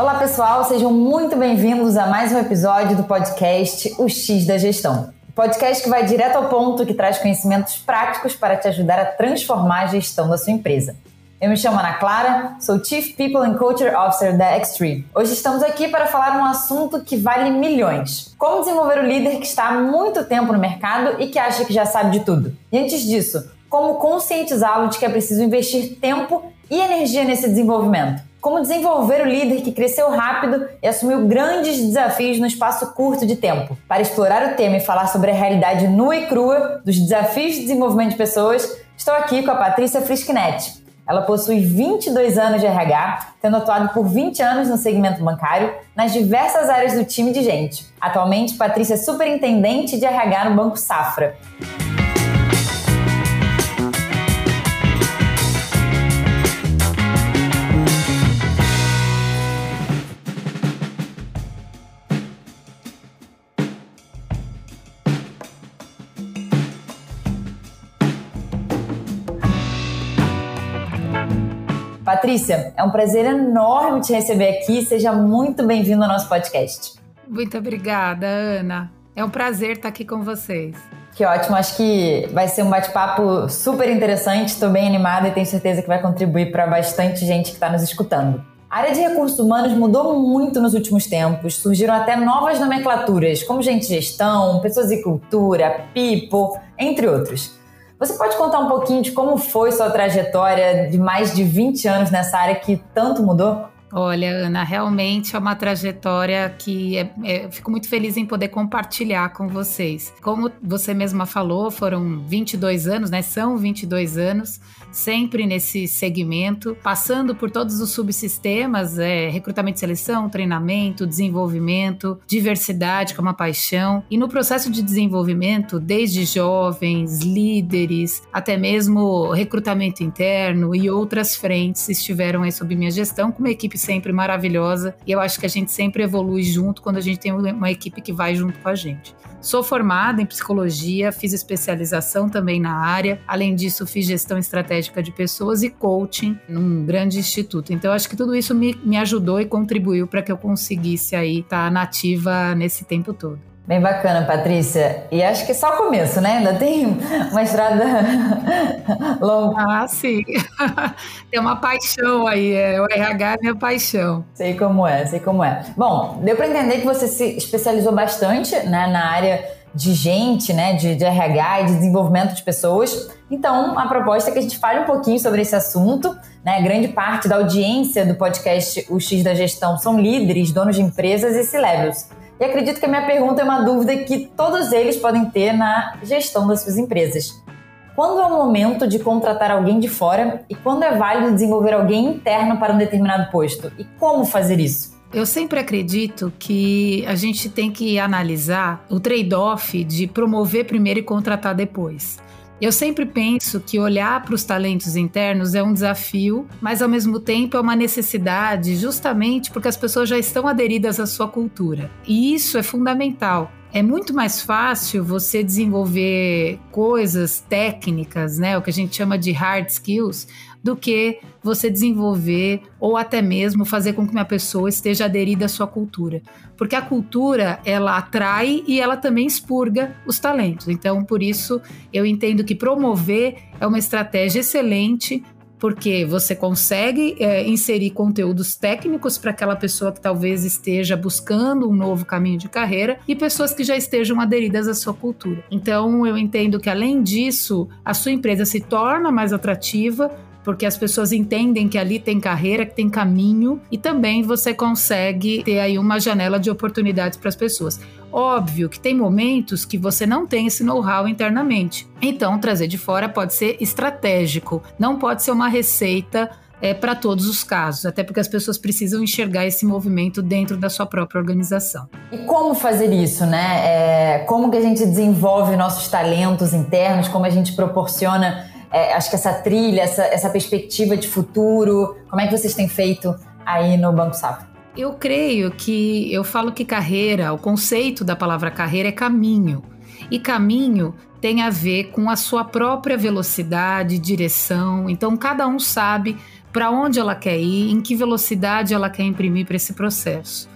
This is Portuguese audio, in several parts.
Olá, pessoal, sejam muito bem-vindos a mais um episódio do podcast O X da Gestão. Podcast que vai direto ao ponto, que traz conhecimentos práticos para te ajudar a transformar a gestão da sua empresa. Eu me chamo Ana Clara, sou Chief People and Culture Officer da X3. Hoje estamos aqui para falar um assunto que vale milhões. Como desenvolver o líder que está há muito tempo no mercado e que acha que já sabe de tudo. E antes disso, como conscientizá-lo de que é preciso investir tempo e energia nesse desenvolvimento. Como desenvolver o líder que cresceu rápido e assumiu grandes desafios no espaço curto de tempo. Para explorar o tema e falar sobre a realidade nua e crua dos desafios de desenvolvimento de pessoas, estou aqui com a Patrícia Frischknecht. Ela possui 22 anos de RH, tendo atuado por 20 anos no segmento bancário, nas diversas áreas do time de gente. Atualmente, Patrícia é superintendente de RH no Banco Safra. Patrícia, é um prazer enorme te receber aqui. Seja muito bem-vindo ao nosso podcast. Muito obrigada, Ana. É um prazer estar aqui com vocês. Que ótimo, acho que vai ser um bate-papo super interessante. Estou bem animada e tenho certeza que vai contribuir para bastante gente que está nos escutando. A área de recursos humanos mudou muito nos últimos tempos, surgiram até novas nomenclaturas, como gente gestão, pessoas e cultura, people, entre outros. Você pode contar um pouquinho de como foi sua trajetória de mais de 20 anos nessa área que tanto mudou? Olha, Ana, realmente é uma trajetória que é, é, fico muito feliz em poder compartilhar com vocês. Como você mesma falou, foram 22 anos, né? São 22 anos sempre nesse segmento, passando por todos os subsistemas, é, recrutamento e seleção, treinamento, desenvolvimento, diversidade, que é uma paixão. E no processo de desenvolvimento, desde jovens, líderes, até mesmo recrutamento interno e outras frentes estiveram aí sob minha gestão, com uma equipe sempre maravilhosa. E eu acho que a gente sempre evolui junto quando a gente tem uma equipe que vai junto com a gente. Sou formada em psicologia, fiz especialização também na área. Além disso, fiz gestão estratégica de pessoas e coaching num grande instituto. Então, acho que tudo isso me, me ajudou e contribuiu para que eu conseguisse aí estar tá nativa nesse tempo todo. Bem bacana, Patrícia. E acho que é só o começo, né? Ainda tem uma estrada longa. Ah, sim. tem uma paixão aí. É, o RH é minha paixão. Sei como é, sei como é. Bom, deu para entender que você se especializou bastante né, na área de gente, né, de, de RH e de desenvolvimento de pessoas. Então, a proposta é que a gente fale um pouquinho sobre esse assunto. Né? Grande parte da audiência do podcast O X da Gestão são líderes, donos de empresas e C-levels. E acredito que a minha pergunta é uma dúvida que todos eles podem ter na gestão das suas empresas. Quando é o momento de contratar alguém de fora e quando é válido desenvolver alguém interno para um determinado posto? E como fazer isso? Eu sempre acredito que a gente tem que analisar o trade-off de promover primeiro e contratar depois. Eu sempre penso que olhar para os talentos internos é um desafio, mas ao mesmo tempo é uma necessidade, justamente porque as pessoas já estão aderidas à sua cultura. E isso é fundamental. É muito mais fácil você desenvolver coisas técnicas, né, o que a gente chama de hard skills, do que você desenvolver ou até mesmo fazer com que uma pessoa esteja aderida à sua cultura. Porque a cultura, ela atrai e ela também expurga os talentos. Então, por isso, eu entendo que promover é uma estratégia excelente porque você consegue é, inserir conteúdos técnicos para aquela pessoa que talvez esteja buscando um novo caminho de carreira e pessoas que já estejam aderidas à sua cultura. Então, eu entendo que além disso, a sua empresa se torna mais atrativa porque as pessoas entendem que ali tem carreira, que tem caminho e também você consegue ter aí uma janela de oportunidades para as pessoas. Óbvio que tem momentos que você não tem esse know-how internamente. Então, trazer de fora pode ser estratégico, não pode ser uma receita é, para todos os casos, até porque as pessoas precisam enxergar esse movimento dentro da sua própria organização. E como fazer isso, né? É, como que a gente desenvolve nossos talentos internos, como a gente proporciona é, acho que essa trilha, essa, essa perspectiva de futuro? Como é que vocês têm feito aí no Banco Safra? Eu creio que eu falo que carreira, o conceito da palavra carreira é caminho. E caminho tem a ver com a sua própria velocidade, direção. Então, cada um sabe para onde ela quer ir, em que velocidade ela quer imprimir para esse processo.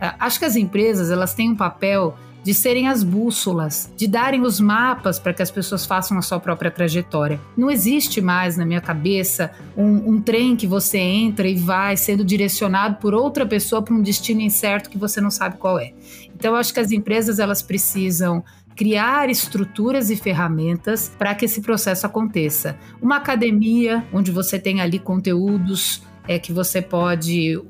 É, acho que as empresas elas têm um papel de serem as bússolas, de darem os mapas para que as pessoas façam a sua própria trajetória. Não existe mais na minha cabeça um, um trem que você entra e vai sendo direcionado por outra pessoa para um destino incerto que você não sabe qual é. Então, eu acho que as empresas elas precisam criar estruturas e ferramentas para que esse processo aconteça. Uma academia onde você tem ali conteúdos é, que você pode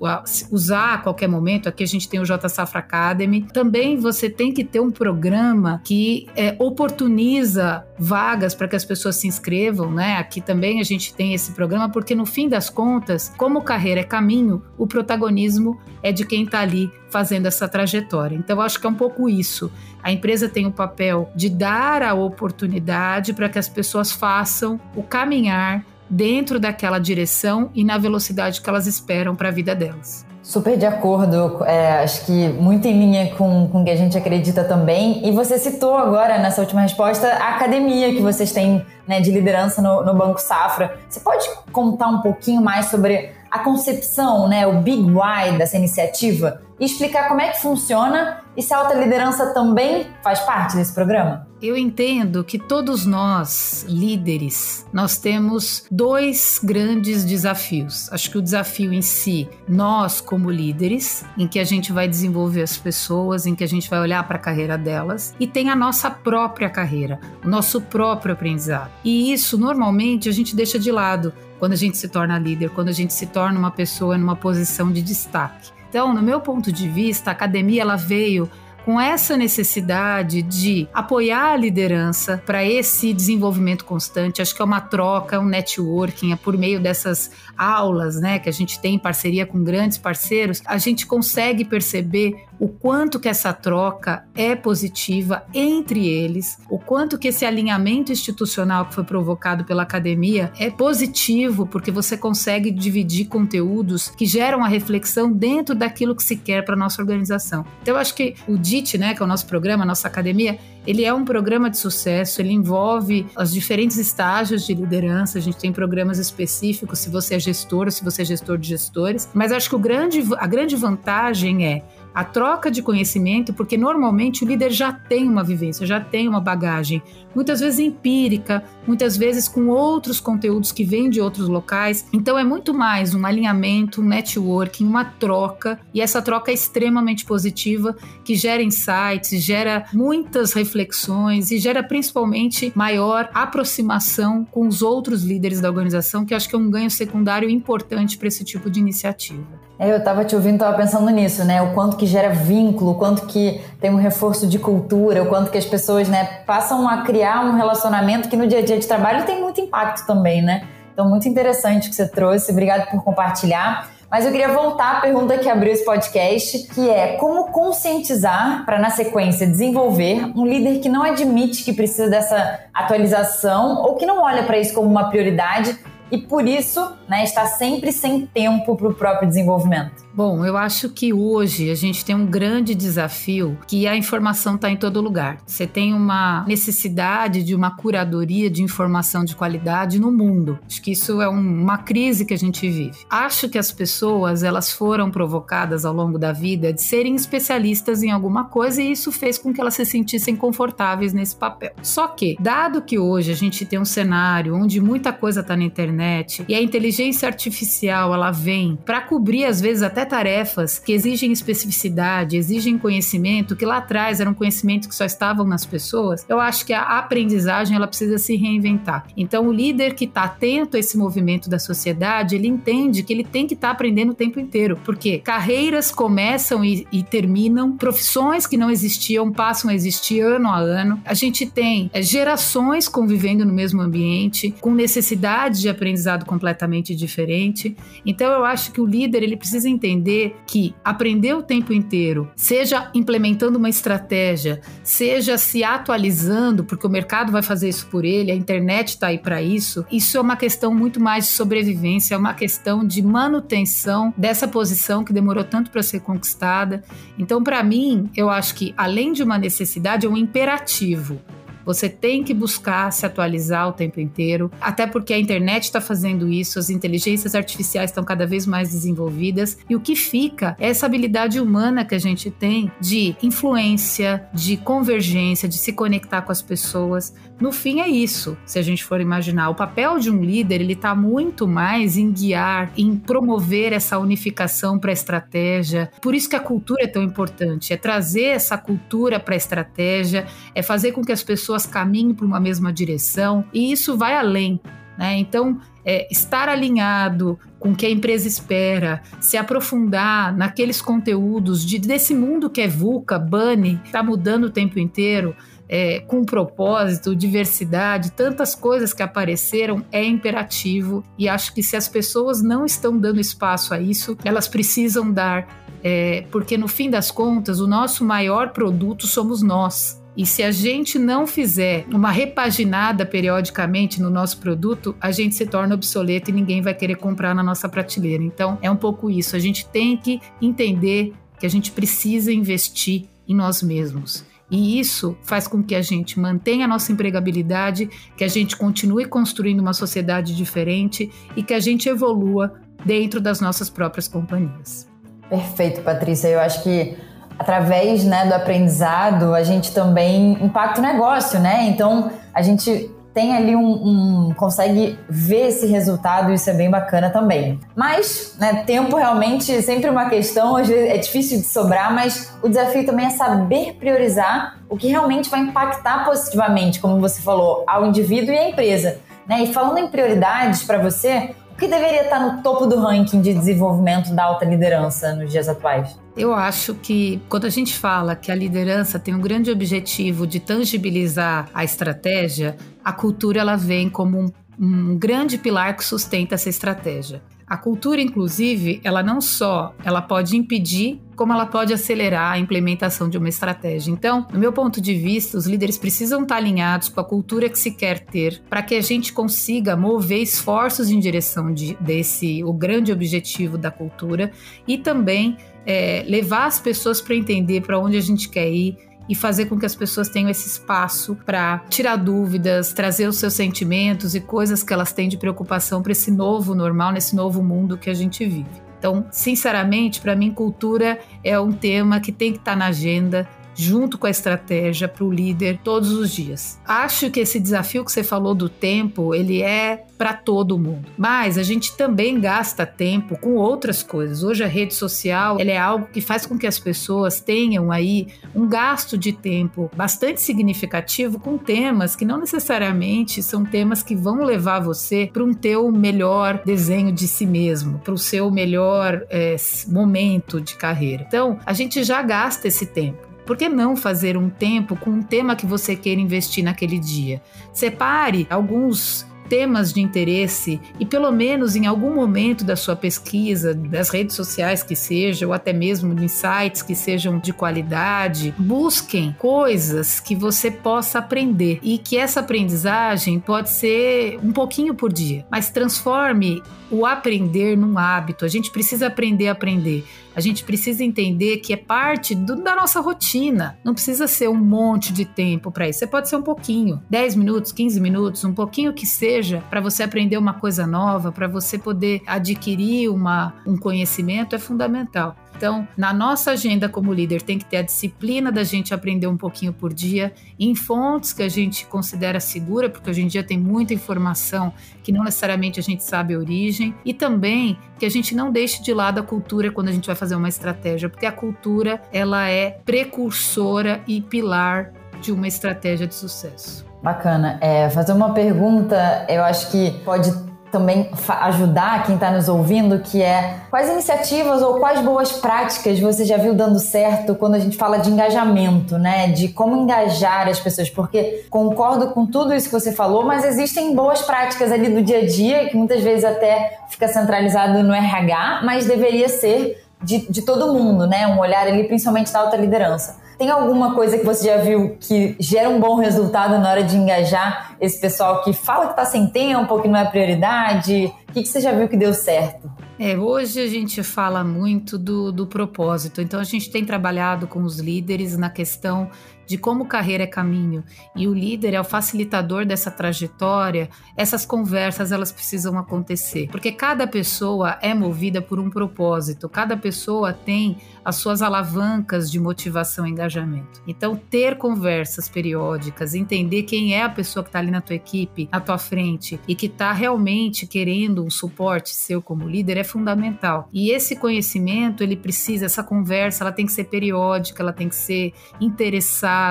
usar a qualquer momento. Aqui a gente tem o J Safra Academy. Também você tem que ter um programa que é, oportuniza vagas para que as pessoas se inscrevam, né? Aqui também a gente tem esse programa, porque no fim das contas, como carreira é caminho, o protagonismo é de quem está ali fazendo essa trajetória. Então, acho que é um pouco isso. A empresa tem o papel de dar a oportunidade para que as pessoas façam o caminhar dentro daquela direção e na velocidade que elas esperam para a vida delas. Super de acordo, é, acho que muito em linha com, com o que a gente acredita também. E você citou agora, nessa última resposta, a academia que vocês têm né, de liderança no, no Banco Safra. Você pode contar um pouquinho mais sobre a concepção, né, o Big Why dessa iniciativa? E explicar como é que funciona e se a alta liderança também faz parte desse programa? Eu entendo que todos nós, líderes, nós temos dois grandes desafios. Acho que o desafio em si, nós como líderes, em que a gente vai desenvolver as pessoas, em que a gente vai olhar para a carreira delas, e tem a nossa própria carreira, o nosso próprio aprendizado. E isso normalmente a gente deixa de lado quando a gente se torna líder, quando a gente se torna uma pessoa numa posição de destaque. Então, no meu ponto de vista, a academia ela veio com essa necessidade de apoiar a liderança para esse desenvolvimento constante. Acho que é uma troca, um networking, é por meio dessas aulas, né, que a gente tem em parceria com grandes parceiros, a gente consegue perceber o quanto que essa troca é positiva entre eles, o quanto que esse alinhamento institucional que foi provocado pela academia é positivo, porque você consegue dividir conteúdos que geram a reflexão dentro daquilo que se quer para nossa organização. Então eu acho que o DIT, né, que é o nosso programa, a nossa academia, ele é um programa de sucesso, ele envolve os diferentes estágios de liderança, a gente tem programas específicos se você é gestor ou se você é gestor de gestores, mas acho que grande, a grande vantagem é a troca de conhecimento, porque normalmente o líder já tem uma vivência, já tem uma bagagem, muitas vezes empírica, muitas vezes com outros conteúdos que vêm de outros locais. Então é muito mais um alinhamento, um networking, uma troca, e essa troca é extremamente positiva, que gera insights, gera muitas reflexões e gera principalmente maior aproximação com os outros líderes da organização, que acho que é um ganho secundário importante para esse tipo de iniciativa. É, eu estava te ouvindo, estava pensando nisso, né? O quanto que gera vínculo, o quanto que tem um reforço de cultura, o quanto que as pessoas, né, passam a criar um relacionamento que no dia a dia de trabalho tem muito impacto também, né? Então, muito interessante que você trouxe. Obrigado por compartilhar. Mas eu queria voltar à pergunta que abriu esse podcast, que é como conscientizar para, na sequência, desenvolver um líder que não admite que precisa dessa atualização ou que não olha para isso como uma prioridade e, por isso, né, está sempre sem tempo para o próprio desenvolvimento. Bom, eu acho que hoje a gente tem um grande desafio que a informação está em todo lugar. Você tem uma necessidade de uma curadoria de informação de qualidade no mundo. Acho que isso é um, uma crise que a gente vive. Acho que as pessoas elas foram provocadas ao longo da vida de serem especialistas em alguma coisa e isso fez com que elas se sentissem confortáveis nesse papel. Só que, dado que hoje a gente tem um cenário onde muita coisa está na internet e a inteligência artificial ela vem para cobrir às vezes até até tarefas que exigem especificidade, exigem conhecimento, que lá atrás eram conhecimentos que só estavam nas pessoas, eu acho que a aprendizagem ela precisa se reinventar. Então, o líder que está atento a esse movimento da sociedade, ele entende que ele tem que estar tá aprendendo o tempo inteiro, porque carreiras começam e, e, terminam, profissões que não existiam passam a existir ano a ano. A gente tem é, gerações convivendo no mesmo ambiente, com necessidades de aprendizado completamente diferente. Então, eu acho que o líder ele precisa entender entender que aprender o tempo inteiro, seja implementando uma estratégia, seja se atualizando, porque o mercado vai fazer isso por ele, a internet está aí para isso, isso é uma questão muito mais de sobrevivência, é uma questão de manutenção dessa posição que demorou tanto para ser conquistada. Então, para mim, eu acho que além de uma necessidade, é um imperativo Você tem que buscar se atualizar o tempo inteiro, até porque a internet está fazendo isso, as inteligências artificiais estão cada vez mais desenvolvidas e o que fica é essa habilidade humana que a gente tem de influência, de convergência, de se conectar com as pessoas. No fim é isso, se a gente for imaginar. O papel de um líder, ele está muito mais em guiar, em promover essa unificação para a estratégia. Por isso que a cultura é tão importante, é trazer essa cultura para a estratégia, é fazer com que as pessoas caminhem para uma mesma direção, e isso vai além. Né? Então, é, estar alinhado com o que a empresa espera, se aprofundar naqueles conteúdos de, desse mundo que é VUCA, BANI, está mudando o tempo inteiro, é, com propósito, diversidade, tantas coisas que apareceram, é imperativo. E acho que se as pessoas não estão dando espaço a isso, elas precisam dar, é, porque no fim das contas, o nosso maior produto somos nós. E se a gente não fizer uma repaginada periodicamente no nosso produto, a gente se torna obsoleto e ninguém vai querer comprar na nossa prateleira. Então, é um pouco isso. A gente tem que entender que a gente precisa investir em nós mesmos. E isso faz com que a gente mantenha a nossa empregabilidade, que a gente continue construindo uma sociedade diferente e que a gente evolua dentro das nossas próprias companhias. Perfeito, Patrícia. Eu acho que através né, do aprendizado, a gente também impacta o negócio, né? Então, a gente tem ali um, um, consegue ver esse resultado e isso é bem bacana também. Mas, né, tempo realmente é sempre uma questão, às vezes é difícil de sobrar, mas o desafio também é saber priorizar o que realmente vai impactar positivamente, como você falou, ao indivíduo e à empresa. Né? E falando em prioridades para você, que deveria estar no topo do ranking de desenvolvimento da alta liderança nos dias atuais? Eu acho que quando a gente fala que a liderança tem um grande objetivo de tangibilizar a estratégia, a cultura ela vem como um, um grande pilar que sustenta essa estratégia. A cultura, inclusive, ela não só ela pode impedir, como ela pode acelerar a implementação de uma estratégia. Então, no meu ponto de vista, os líderes precisam estar alinhados com a cultura que se quer ter, para que a gente consiga mover esforços em direção de, desse o grande objetivo da cultura e também é, levar as pessoas para entender para onde a gente quer ir e fazer com que as pessoas tenham esse espaço para tirar dúvidas, trazer os seus sentimentos e coisas que elas têm de preocupação para esse novo normal, nesse novo mundo que a gente vive. Então, sinceramente, para mim, cultura é um tema que tem que estar tá na agenda junto com a estratégia para o líder todos os dias. Acho que esse desafio que você falou do tempo, ele é para todo mundo. Mas a gente também gasta tempo com outras coisas. Hoje a rede social, ela é algo que faz com que as pessoas tenham aí um gasto de tempo bastante significativo com temas que não necessariamente são temas que vão levar você para um teu melhor desenho de si mesmo, para o seu melhor é, momento de carreira. Então, a gente já gasta esse tempo. Por que não fazer um tempo com um tema que você queira investir naquele dia? Separe alguns temas de interesse e pelo menos em algum momento da sua pesquisa, das redes sociais que seja, ou até mesmo em sites que sejam de qualidade, busquem coisas que você possa aprender e que essa aprendizagem pode ser um pouquinho por dia, mas transforme o aprender num hábito. A gente precisa aprender a aprender. A gente precisa entender que é parte do, da nossa rotina. Não precisa ser um monte de tempo para isso. Você pode ser um pouquinho, 10 minutos, 15 minutos, um pouquinho que seja para você aprender uma coisa nova, para você poder adquirir uma, um conhecimento é fundamental. Então, na nossa agenda como líder, tem que ter a disciplina da gente aprender um pouquinho por dia, em fontes que a gente considera segura, porque hoje em dia tem muita informação que não necessariamente a gente sabe a origem, e também que a gente não deixe de lado a cultura quando a gente vai fazer uma estratégia, porque a cultura ela é precursora e pilar de uma estratégia de sucesso. Bacana. É, fazer uma pergunta, eu acho que pode também ajudar quem está nos ouvindo, que é quais iniciativas ou quais boas práticas você já viu dando certo quando a gente fala de engajamento, né? De como engajar as pessoas, porque concordo com tudo isso que você falou, mas existem boas práticas ali do dia a dia, que muitas vezes até fica centralizado no RH, mas deveria ser de, de todo mundo, né? Um olhar ali, principalmente da alta liderança. Tem alguma coisa que você já viu que gera um bom resultado na hora de engajar esse pessoal que fala que está sem tempo, que não é prioridade? O que, que você já viu que deu certo? É, hoje a gente fala muito do, do propósito, então a gente tem trabalhado com os líderes na questão de como carreira é caminho e o líder é o facilitador dessa trajetória, essas conversas elas precisam acontecer, porque cada pessoa é movida por um propósito, cada pessoa tem as suas alavancas de motivação e engajamento. Então, ter conversas periódicas, entender quem é a pessoa que está ali na tua equipe, na tua frente e que está realmente querendo um suporte seu como líder é fundamental. E esse conhecimento, ele precisa, essa conversa, ela tem que ser periódica, ela tem que ser interessada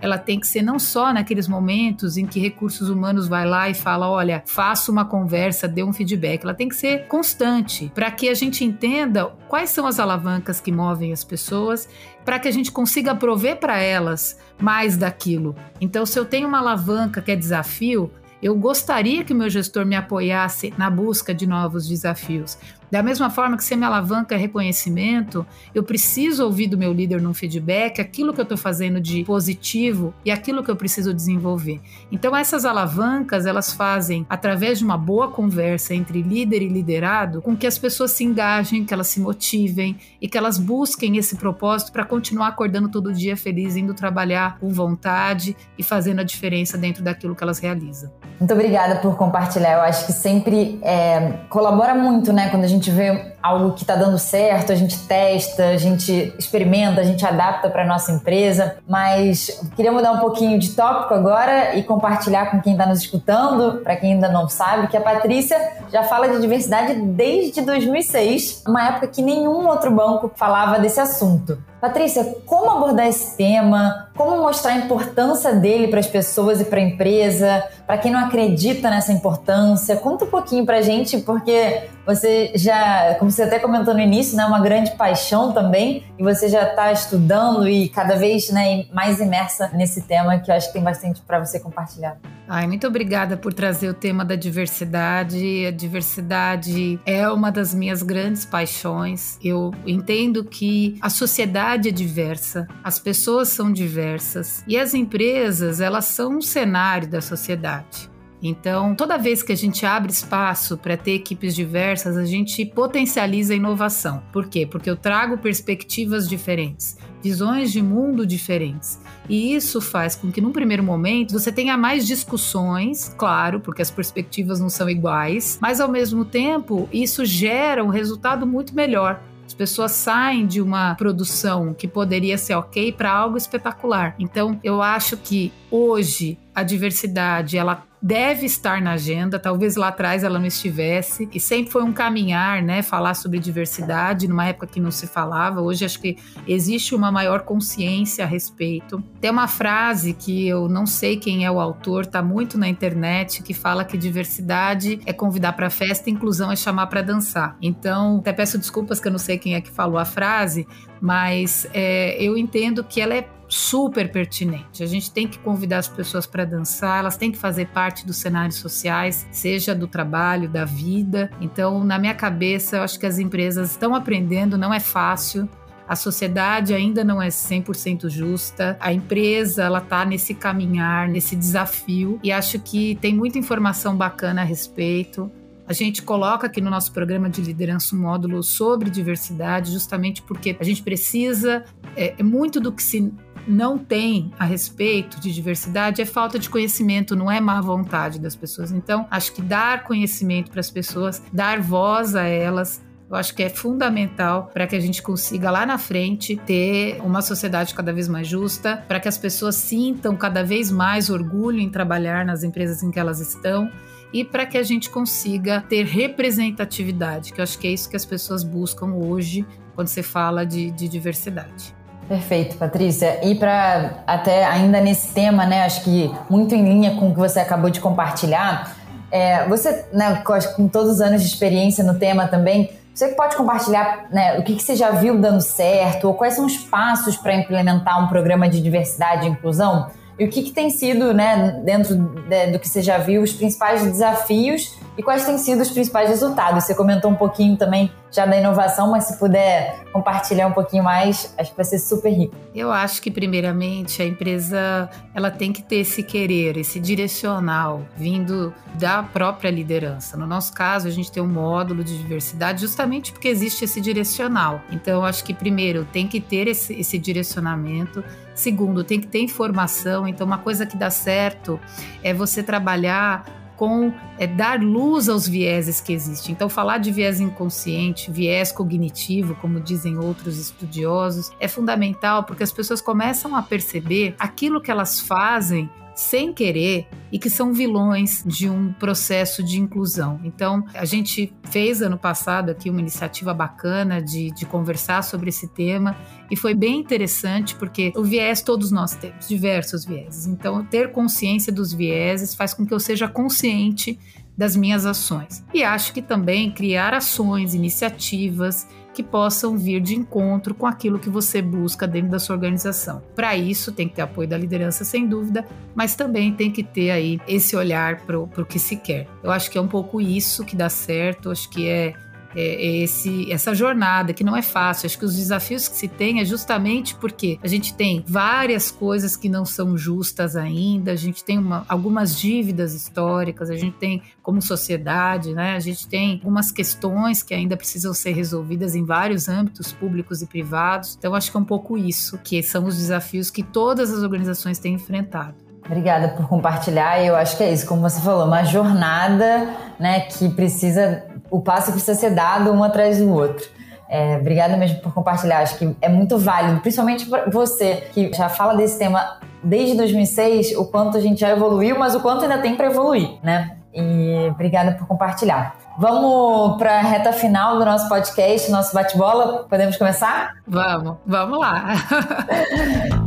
ela tem que ser não só naqueles momentos em que recursos humanos vai lá e fala, olha, faça uma conversa, dê um feedback. Ela tem que ser constante para que a gente entenda quais são as alavancas que movem as pessoas, para que a gente consiga prover para elas mais daquilo. Então, se eu tenho uma alavanca que é desafio, eu gostaria que o meu gestor me apoiasse na busca de novos desafios. Da mesma forma que se minha alavanca reconhecimento, eu preciso ouvir do meu líder num feedback aquilo que eu estou fazendo de positivo e aquilo que eu preciso desenvolver. Então essas alavancas elas fazem através de uma boa conversa entre líder e liderado com que as pessoas se engajem, que elas se motivem e que elas busquem esse propósito para continuar acordando todo dia feliz, indo trabalhar com vontade e fazendo a diferença dentro daquilo que elas realizam. Muito obrigada por compartilhar. Eu acho que sempre é, colabora muito, né, quando a gente gente vê algo que está dando certo, a gente testa, a gente experimenta, a gente adapta para nossa empresa. Mas queria mudar um pouquinho de tópico agora e compartilhar com quem está nos escutando, para quem ainda não sabe, que a Patrícia já fala de diversidade desde 2006, uma época que nenhum outro banco falava desse assunto. Patrícia, como abordar esse tema? Como mostrar a importância dele para as pessoas e para a empresa? Para quem não acredita nessa importância, conta um pouquinho para a gente, porque você já, como você até comentou no início, né, uma grande paixão também, e você já está estudando e cada vez né, mais imersa nesse tema que eu acho que tem bastante para você compartilhar. Ai, muito obrigada por trazer o tema da diversidade. A diversidade é uma das minhas grandes paixões. Eu entendo que a sociedade é diversa, as pessoas são diversas e as empresas, elas são um cenário da sociedade. Então, toda vez que a gente abre espaço para ter equipes diversas, a gente potencializa a inovação. Por quê? Porque eu trago perspectivas diferentes, visões de mundo diferentes. E isso faz com que, num primeiro momento, você tenha mais discussões, claro, porque as perspectivas não são iguais, mas ao mesmo tempo, isso gera um resultado muito melhor. As pessoas saem de uma produção que poderia ser ok para algo espetacular. Então, eu acho que hoje a diversidade ela deve estar na agenda, talvez lá atrás ela não estivesse, e sempre foi um caminhar, né, falar sobre diversidade numa época que não se falava. Hoje acho que existe uma maior consciência a respeito. Tem uma frase que eu não sei quem é o autor, tá muito na internet, que fala que diversidade é convidar para festa, inclusão é chamar para dançar. Então, até peço desculpas que eu não sei quem é que falou a frase, mas é, eu entendo que ela é super pertinente. A gente tem que convidar as pessoas para dançar, elas têm que fazer parte dos cenários sociais, seja do trabalho, da vida. Então, na minha cabeça, eu acho que as empresas estão aprendendo, não é fácil. A sociedade ainda não é 100% justa. A empresa, ela tá nesse caminhar, nesse desafio e acho que tem muita informação bacana a respeito. A gente coloca aqui no nosso programa de liderança um módulo sobre diversidade, justamente porque a gente precisa, é, é muito do que se não tem a respeito de diversidade é falta de conhecimento, não é má vontade das pessoas. Então, acho que dar conhecimento para as pessoas, dar voz a elas, eu acho que é fundamental para que a gente consiga lá na frente ter uma sociedade cada vez mais justa, para que as pessoas sintam cada vez mais orgulho em trabalhar nas empresas em que elas estão e para que a gente consiga ter representatividade, que eu acho que é isso que as pessoas buscam hoje quando você fala de, de diversidade. Perfeito, Patrícia. E para até ainda nesse tema, né, acho que muito em linha com o que você acabou de compartilhar, é, você, né, com todos os anos de experiência no tema também, você pode compartilhar né, o que, que você já viu dando certo ou quais são os passos para implementar um programa de diversidade e inclusão? E o que, que tem sido, né, dentro de, do que você já viu, os principais desafios e quais têm sido os principais resultados. Você comentou um pouquinho também já da inovação, mas se puder compartilhar um pouquinho mais, acho que vai ser super rico. Eu acho que primeiramente a empresa ela tem que ter esse querer, esse direcional vindo da própria liderança. No nosso caso, a gente tem um módulo de diversidade justamente porque existe esse direcional. Então, acho que primeiro tem que ter esse, esse direcionamento. Segundo, tem que ter informação. Então, uma coisa que dá certo é você trabalhar com é, dar luz aos vieses que existem. Então, falar de viés inconsciente, viés cognitivo, como dizem outros estudiosos, é fundamental porque as pessoas começam a perceber aquilo que elas fazem sem querer e que são vilões de um processo de inclusão. Então, a gente fez ano passado aqui uma iniciativa bacana de, de conversar sobre esse tema e foi bem interessante porque o viés todos nós temos, diversos vieses. Então, ter consciência dos vieses faz com que eu seja consciente das minhas ações. E acho que também criar ações, iniciativas que possam vir de encontro com aquilo que você busca dentro da sua organização. Para isso, tem que ter apoio da liderança, sem dúvida, mas também tem que ter aí esse olhar para o que se quer. Eu acho que é um pouco isso que dá certo, acho que é é, é, esse, essa jornada que não é fácil. Acho que os desafios que se tem é justamente porque a gente tem várias coisas que não são justas ainda, a gente tem uma, algumas dívidas históricas, a gente tem como sociedade, né? A gente tem algumas questões que ainda precisam ser resolvidas em vários âmbitos públicos e privados. Então acho que é um pouco isso que são os desafios que todas as organizações têm enfrentado. Obrigada por compartilhar. Eu acho que é isso, como você falou, uma jornada, né, que precisa o passo precisa ser dado um atrás do outro. É, obrigada mesmo por compartilhar. Acho que é muito válido, principalmente para você que já fala desse tema desde 2006, o quanto a gente já evoluiu, mas o quanto ainda tem para evoluir, né? E obrigada por compartilhar. Vamos para a reta final do nosso podcast, nosso bate-bola. Podemos começar? Vamos, vamos lá.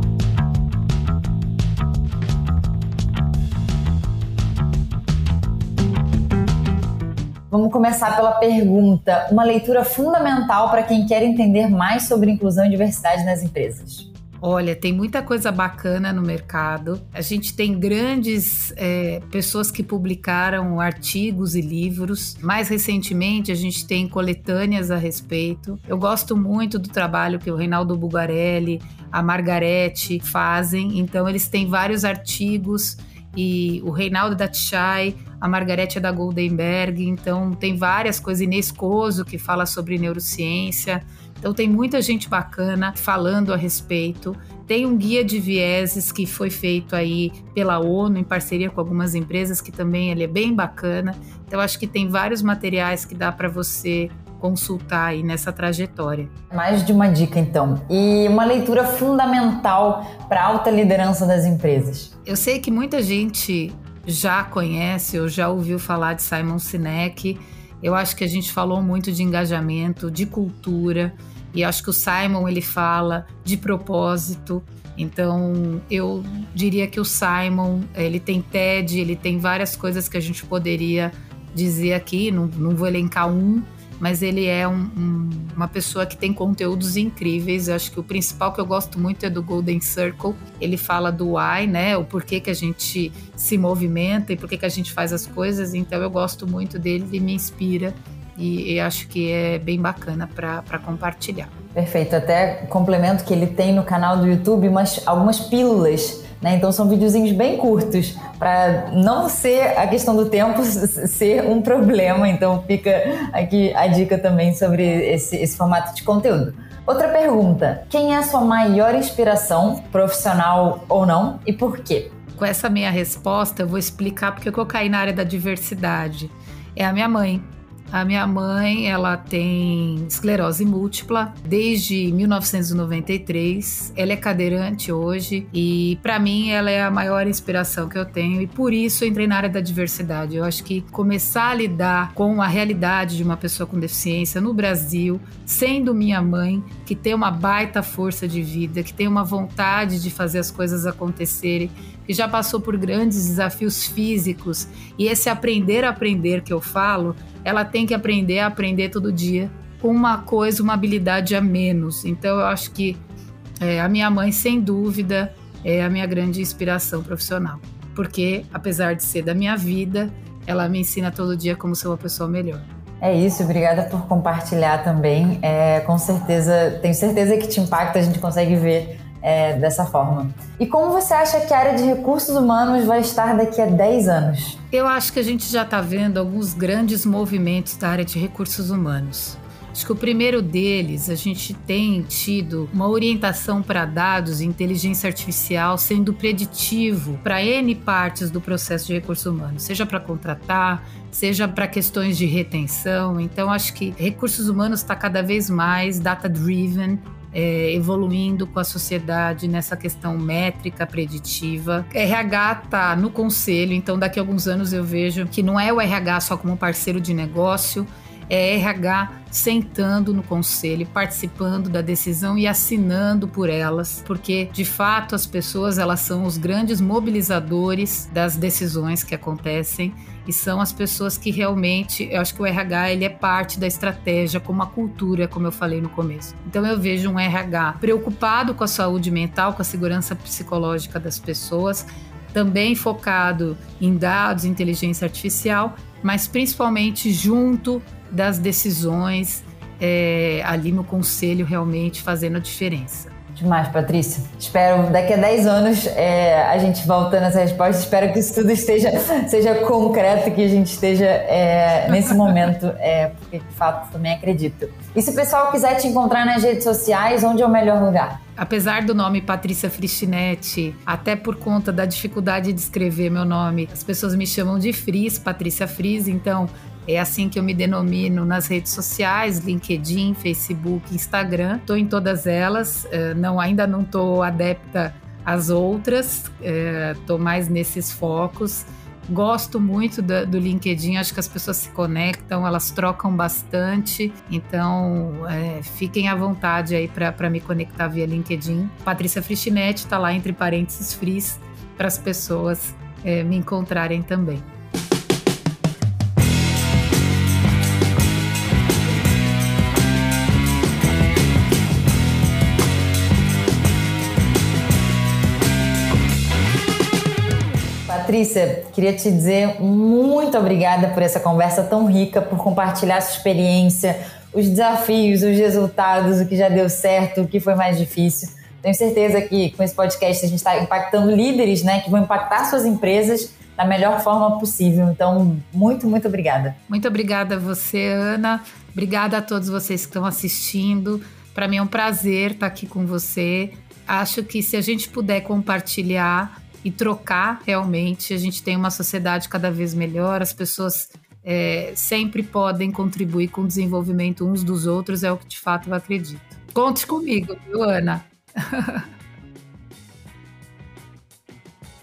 Vamos começar pela pergunta: uma leitura fundamental para quem quer entender mais sobre inclusão e diversidade nas empresas. Olha, tem muita coisa bacana no mercado. A gente tem grandes é, pessoas que publicaram artigos e livros. Mais recentemente, a gente tem coletâneas a respeito. Eu gosto muito do trabalho que o Reinaldo Bugarelli, a Margarete fazem. Então, eles têm vários artigos e o Reinaldo da Tchai, a Margarete é da Goldenberg, então tem várias coisas, Inês Coso, que fala sobre neurociência, então tem muita gente bacana falando a respeito. Tem um guia de vieses que foi feito aí pela ONU em parceria com algumas empresas que também ele é bem bacana. Então acho que tem vários materiais que dá para você consultar aí nessa trajetória. Mais de uma dica então. E uma leitura fundamental para alta liderança das empresas. Eu sei que muita gente já conhece ou já ouviu falar de Simon Sinek. Eu acho que a gente falou muito de engajamento, de cultura, e acho que o Simon ele fala de propósito. Então, eu diria que o Simon, ele tem TED, ele tem várias coisas que a gente poderia dizer aqui, não, não vou elencar um, mas ele é um, um, uma pessoa que tem conteúdos incríveis. Eu acho que o principal que eu gosto muito é do Golden Circle. Ele fala do why, né? O porquê que a gente se movimenta e porquê que a gente faz as coisas. Então eu gosto muito dele, ele me inspira e, e acho que é bem bacana para compartilhar. Perfeito. Até complemento que ele tem no canal do YouTube umas, algumas pílulas né? Então são videozinhos bem curtos para não ser a questão do tempo ser um problema. Então fica aqui a dica também sobre esse, esse formato de conteúdo. Outra pergunta: quem é a sua maior inspiração, profissional ou não, e por quê? Com essa minha resposta, eu vou explicar porque eu caí na área da diversidade. É a minha mãe. A minha mãe, ela tem esclerose múltipla desde 1993. Ela é cadeirante hoje e para mim ela é a maior inspiração que eu tenho e por isso eu entrei na área da diversidade. Eu acho que começar a lidar com a realidade de uma pessoa com deficiência no Brasil, sendo minha mãe, que tem uma baita força de vida, que tem uma vontade de fazer as coisas acontecerem, que já passou por grandes desafios físicos e esse aprender a aprender que eu falo ela tem que aprender a aprender todo dia com uma coisa, uma habilidade a menos. Então eu acho que é, a minha mãe, sem dúvida, é a minha grande inspiração profissional. Porque, apesar de ser da minha vida, ela me ensina todo dia como ser uma pessoa melhor. É isso, obrigada por compartilhar também. É, com certeza, tenho certeza que te impacta, a gente consegue ver é, dessa forma. E como você acha que a área de recursos humanos vai estar daqui a 10 anos? Eu acho que a gente já está vendo alguns grandes movimentos da área de recursos humanos. Acho que o primeiro deles, a gente tem tido uma orientação para dados e inteligência artificial sendo preditivo para N partes do processo de recursos humanos, seja para contratar, seja para questões de retenção. Então, acho que recursos humanos está cada vez mais data-driven é, evoluindo com a sociedade nessa questão métrica preditiva. RH está no conselho, então daqui a alguns anos eu vejo que não é o RH só como parceiro de negócio, é RH sentando no conselho, participando da decisão e assinando por elas, porque de fato as pessoas elas são os grandes mobilizadores das decisões que acontecem e são as pessoas que realmente, eu acho que o RH ele é parte da estratégia, como a cultura, como eu falei no começo. Então eu vejo um RH preocupado com a saúde mental, com a segurança psicológica das pessoas, também focado em dados, inteligência artificial, mas principalmente junto das decisões é, ali no conselho realmente fazendo a diferença. Demais, Patrícia. Espero daqui a 10 anos é, a gente voltando essa resposta. Espero que isso tudo esteja seja concreto, que a gente esteja é, nesse momento, é, porque de fato também acredito. E se o pessoal quiser te encontrar nas redes sociais, onde é o melhor lugar? Apesar do nome Patrícia Fristinetti, até por conta da dificuldade de escrever meu nome, as pessoas me chamam de Fris, Patrícia Fris, então é assim que eu me denomino nas redes sociais, LinkedIn, Facebook, Instagram. Estou em todas elas. É, não, ainda não estou adepta às outras. Estou é, mais nesses focos. Gosto muito do, do, LinkedIn, acho que as pessoas se conectam, elas trocam bastante, então é, fiquem à vontade aí para me conectar via LinkedIn. Patrícia Fristinetti está lá entre parênteses Fris para as pessoas é, me encontrarem também. Patrícia, queria te dizer muito obrigada por essa conversa tão rica, por compartilhar sua experiência, os desafios, os resultados, o que já deu certo, o que foi mais difícil. Tenho certeza que com esse podcast a gente está impactando líderes, né, que vão impactar suas empresas da melhor forma possível. Então, muito, muito obrigada. Muito obrigada a você, Ana. Obrigada a todos vocês que estão assistindo. Para mim é um prazer estar aqui com você. Acho que se a gente puder compartilhar e trocar realmente. A gente tem uma sociedade cada vez melhor, as pessoas é, sempre podem contribuir com o desenvolvimento uns dos outros, é o que de fato eu acredito. Conte comigo, viu, Ana?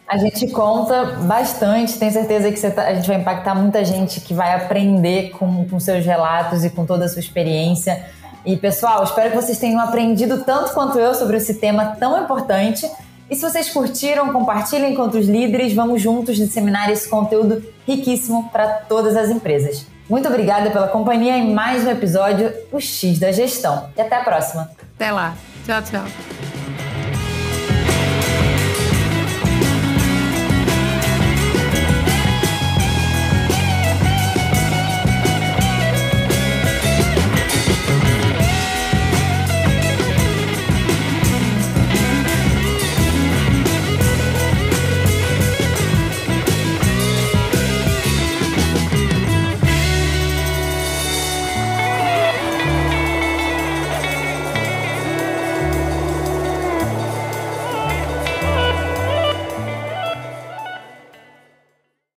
A gente conta bastante, tenho certeza que tá, a gente vai impactar muita gente que vai aprender com, com seus relatos e com toda a sua experiência. E pessoal, espero que vocês tenham aprendido tanto quanto eu sobre esse tema tão importante. E se vocês curtiram, compartilhem com outros líderes. Vamos juntos disseminar esse conteúdo riquíssimo para todas as empresas. Muito obrigada pela companhia em mais um episódio, o X da Gestão. E até a próxima. Até lá. Tchau, tchau.